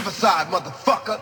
Riverside, motherfucker.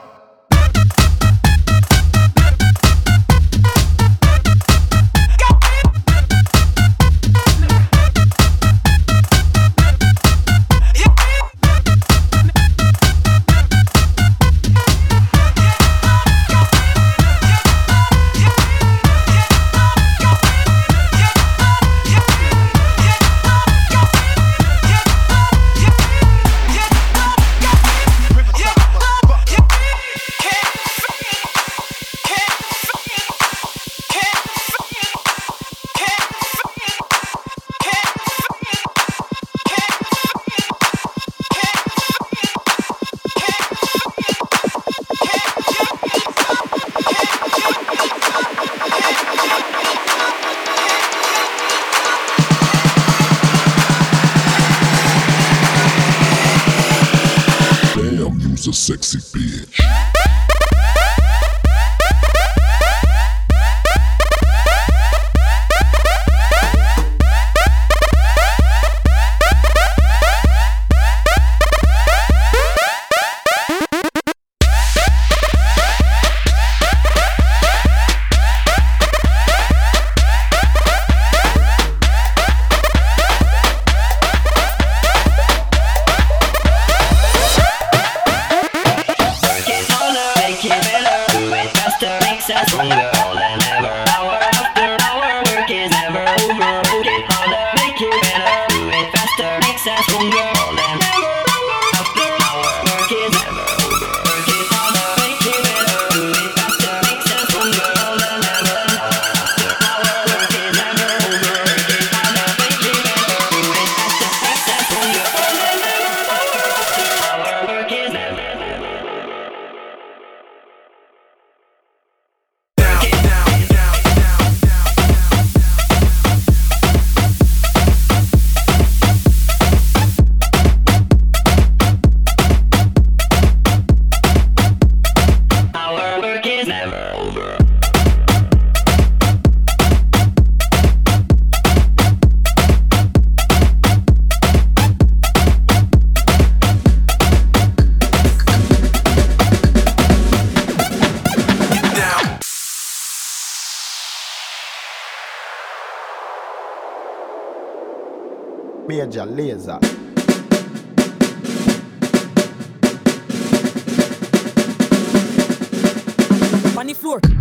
Floor.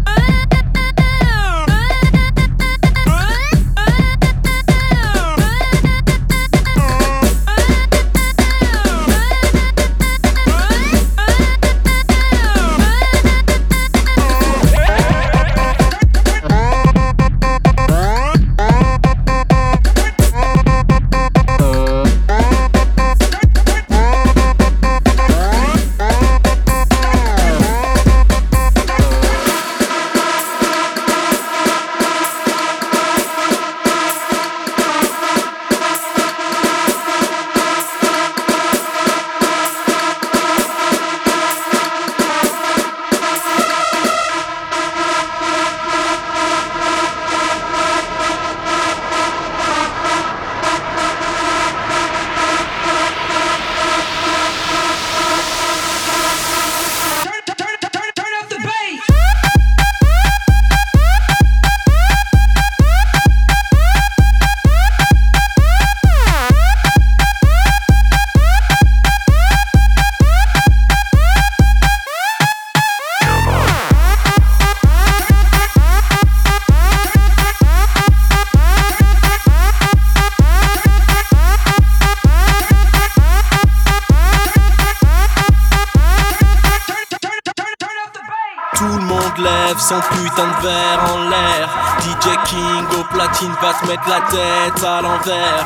Son putain de verre en l'air. DJ King au platine va te mettre la tête à l'envers.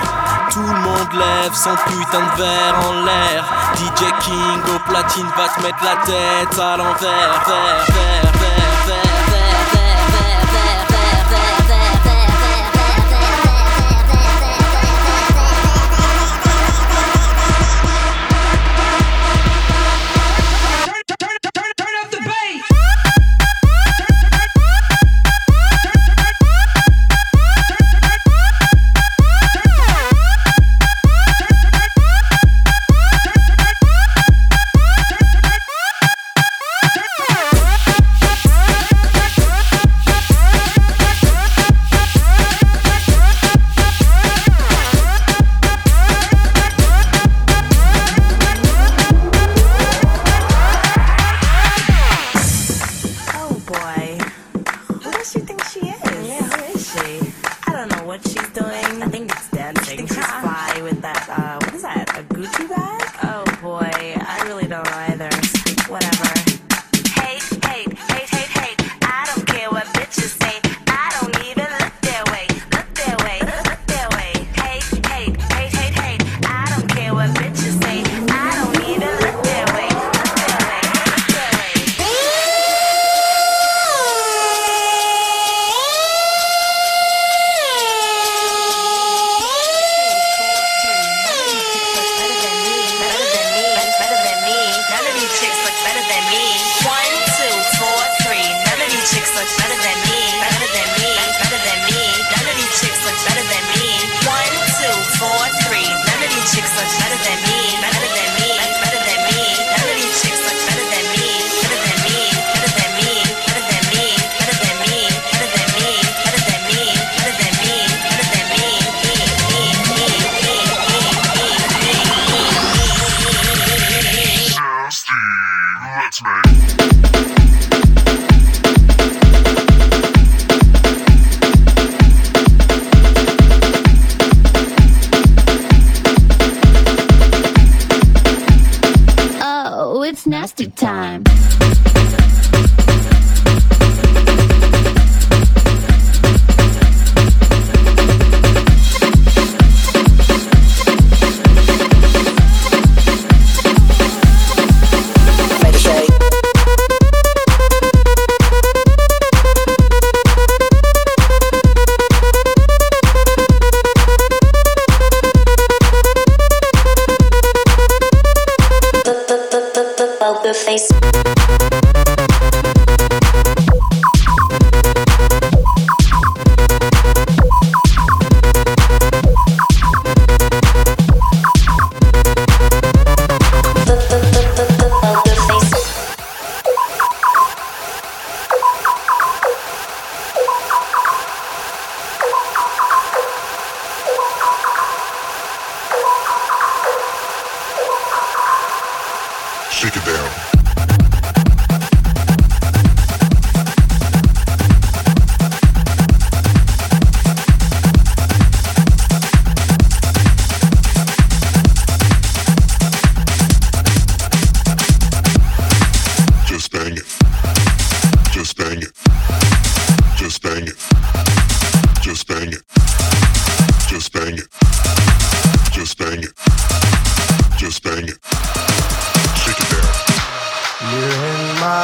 Tout le monde lève son putain de verre en l'air. DJ King au platine va te mettre la tête à l'envers.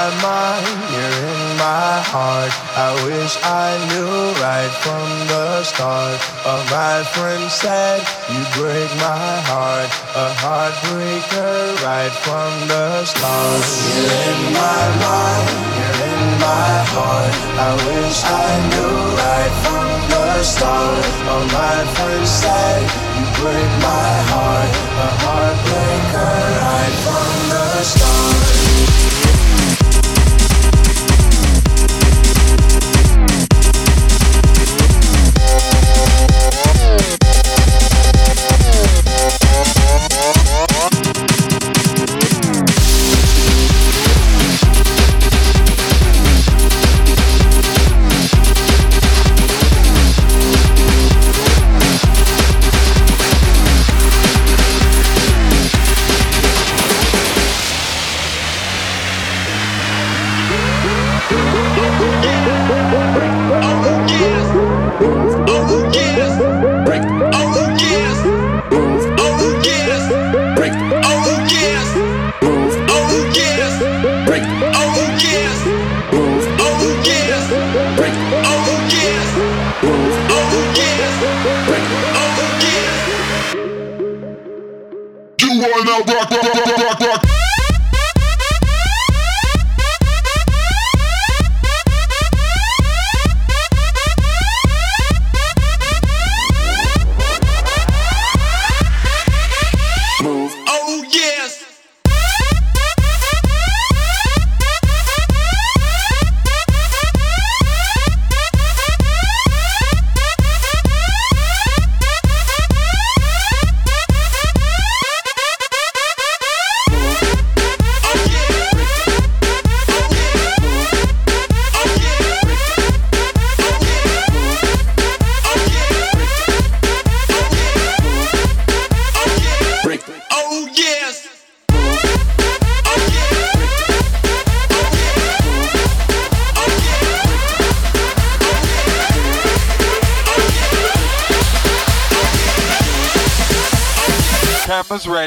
my mind, you're in my heart. I wish I knew right from the start. All my friends said you break my heart, a heartbreaker right from the start. You're in my mind, you're in my heart. I wish I knew right from the start. All my friends said you break my heart, a heartbreaker right from the start. going out, rock, rock, rock, rock, rock.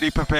already prepared.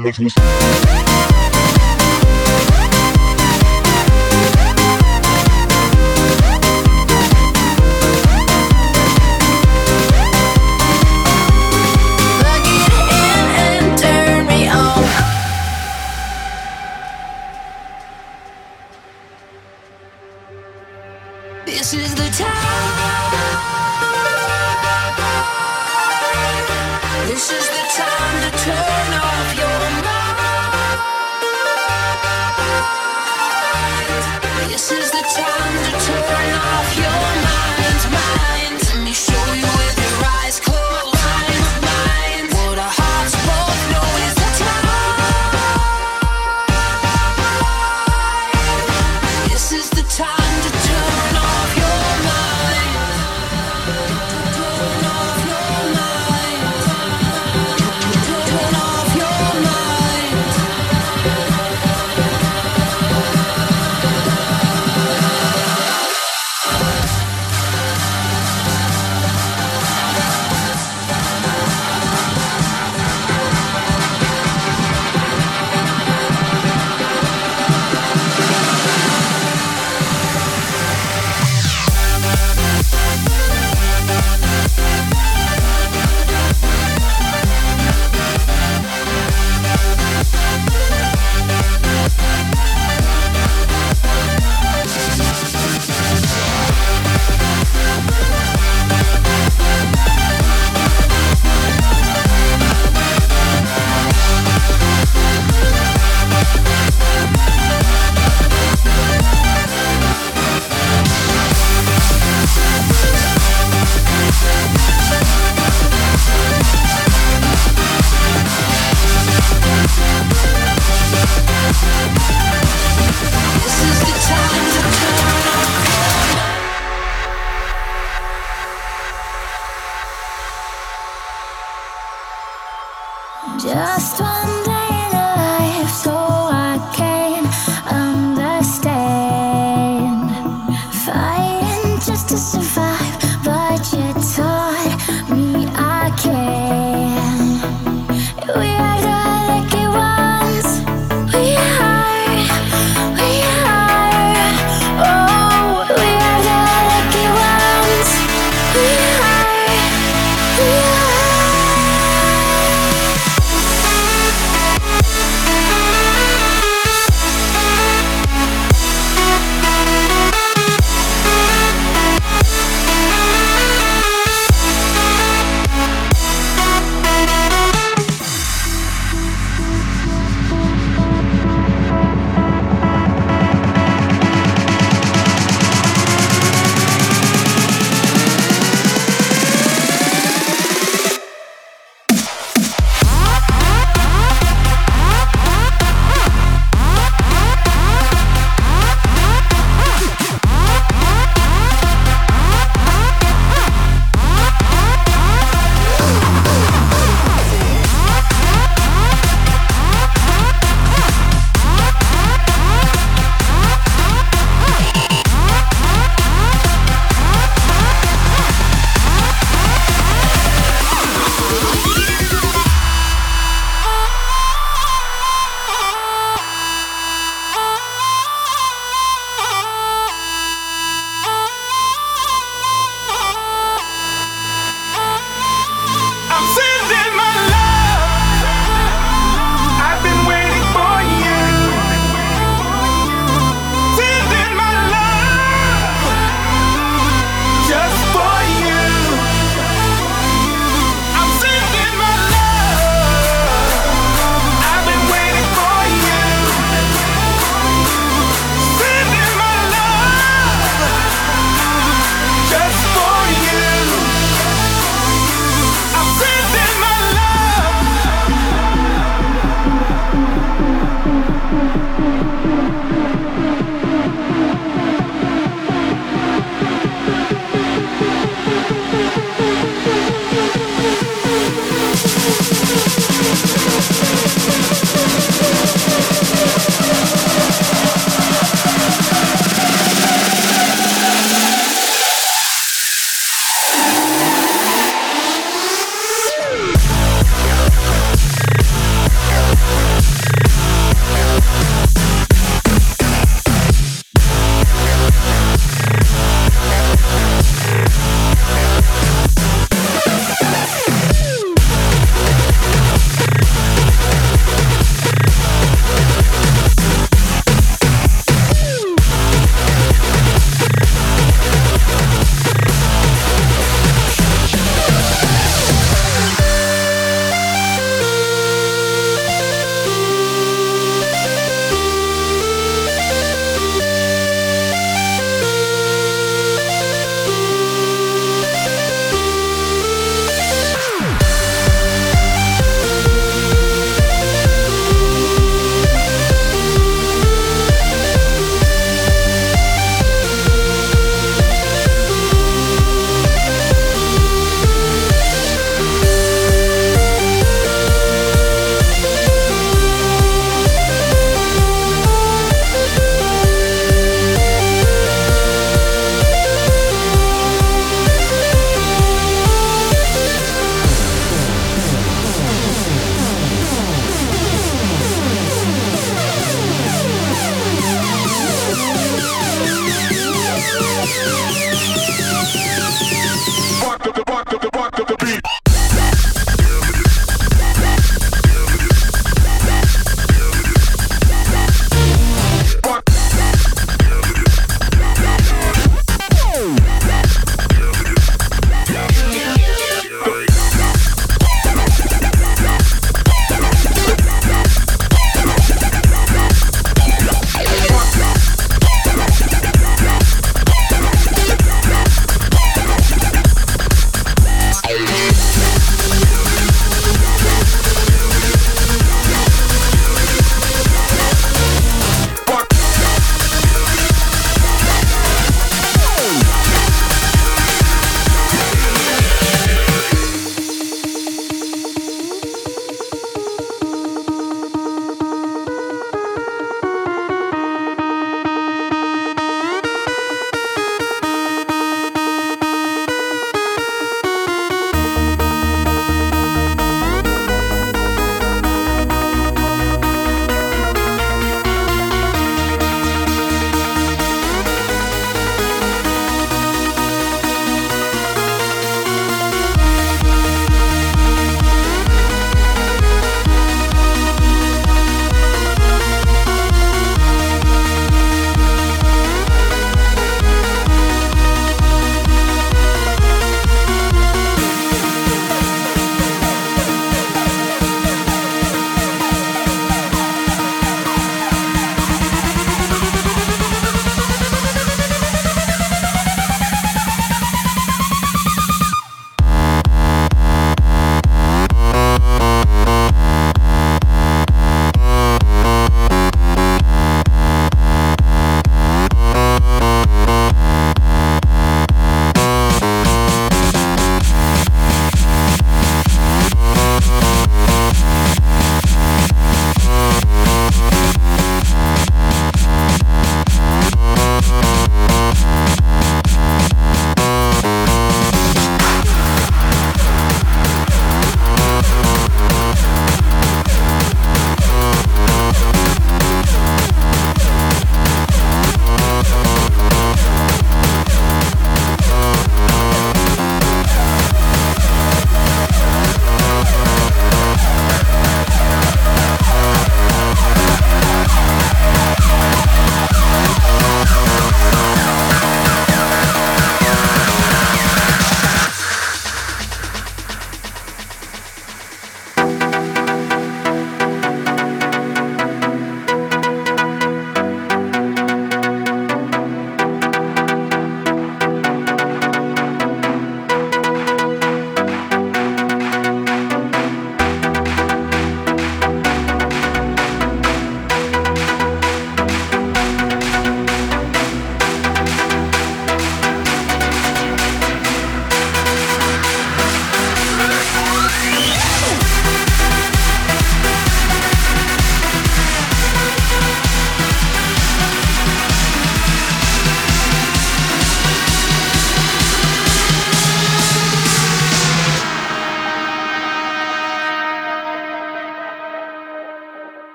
mesmo.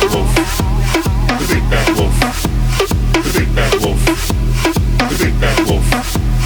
The big bad wolf. The big bad wolf. The big bad wolf. The big bad wolf.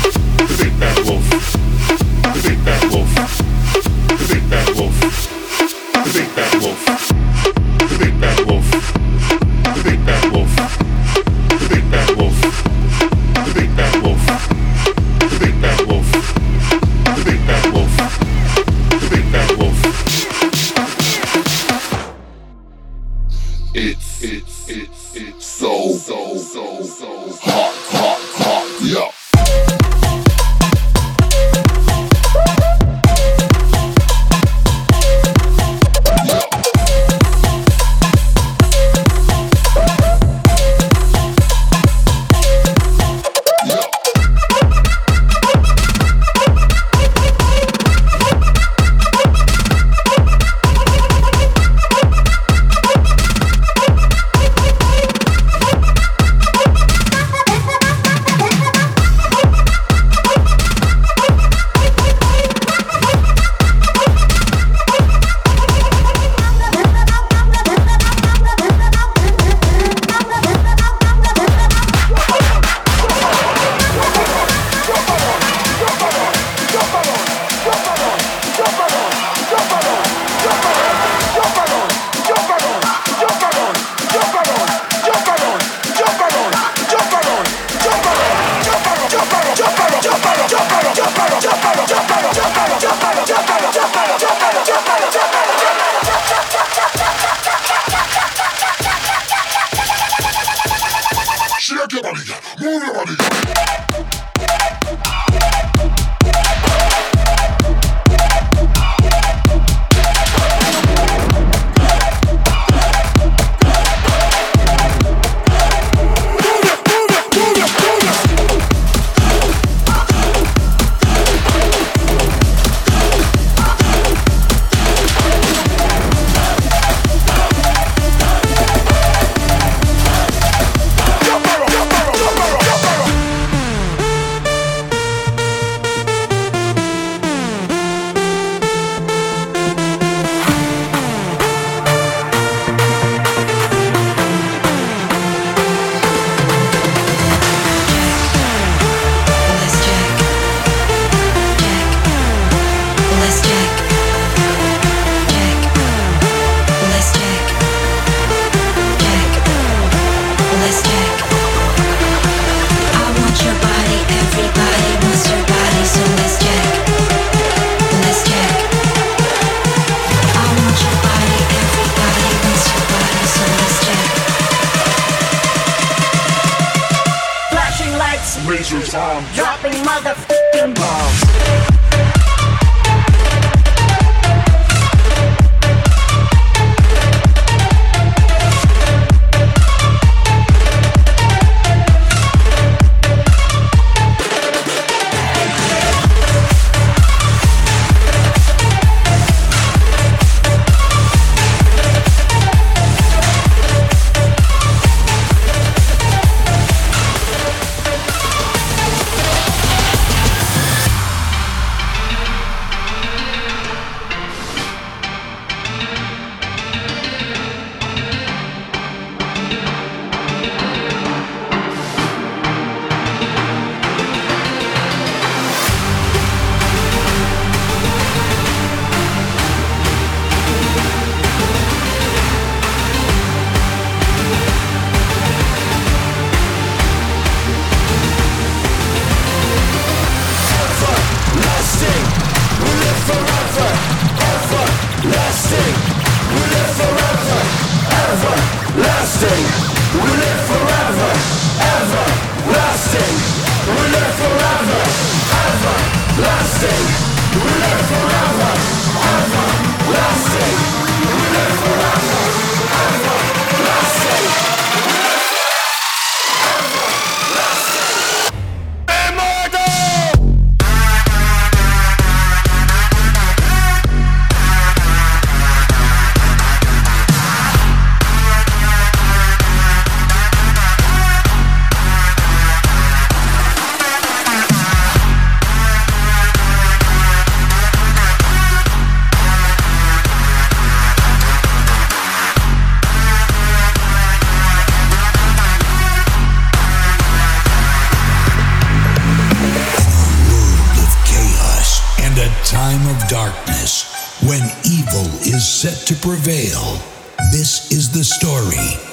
Prevail. This is the story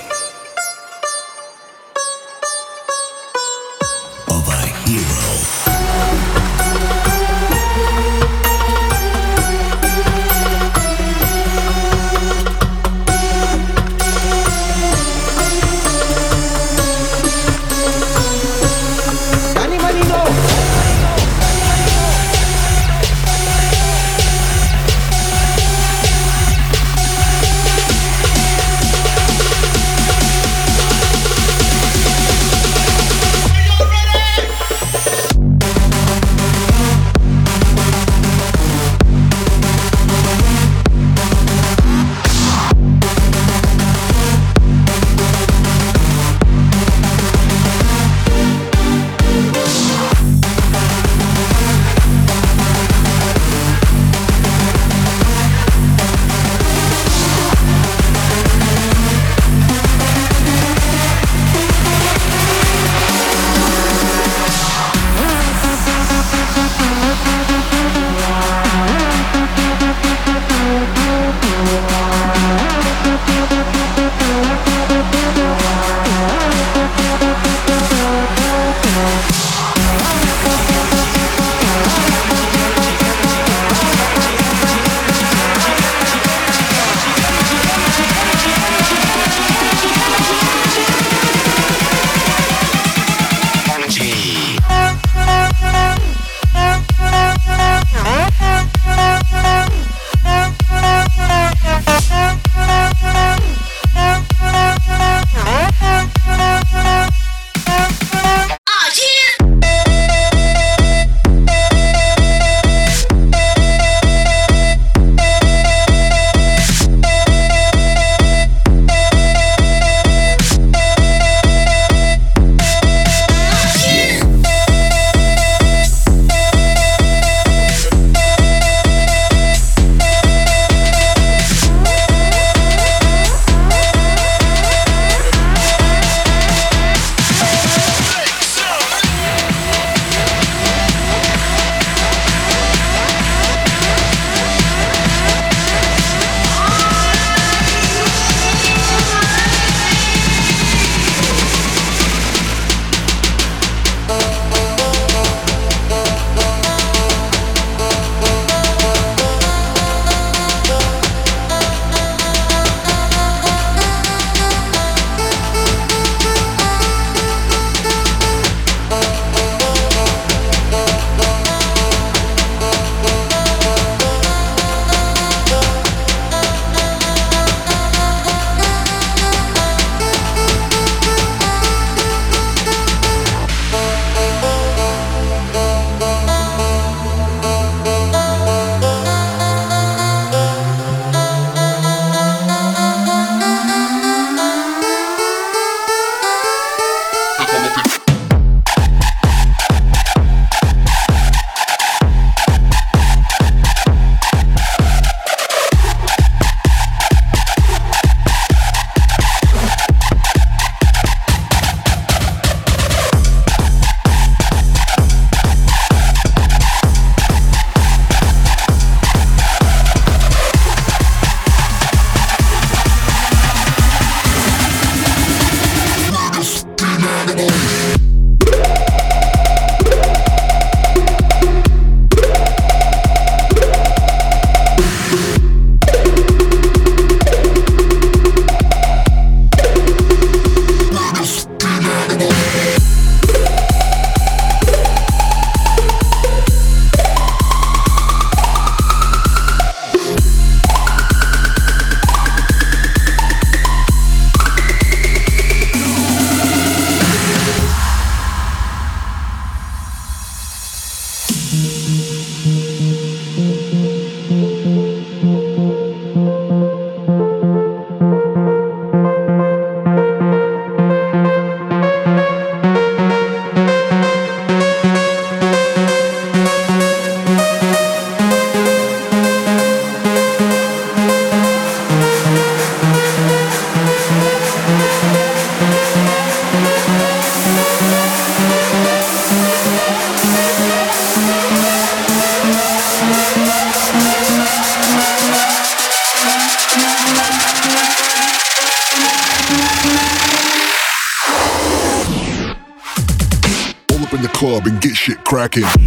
Cracking.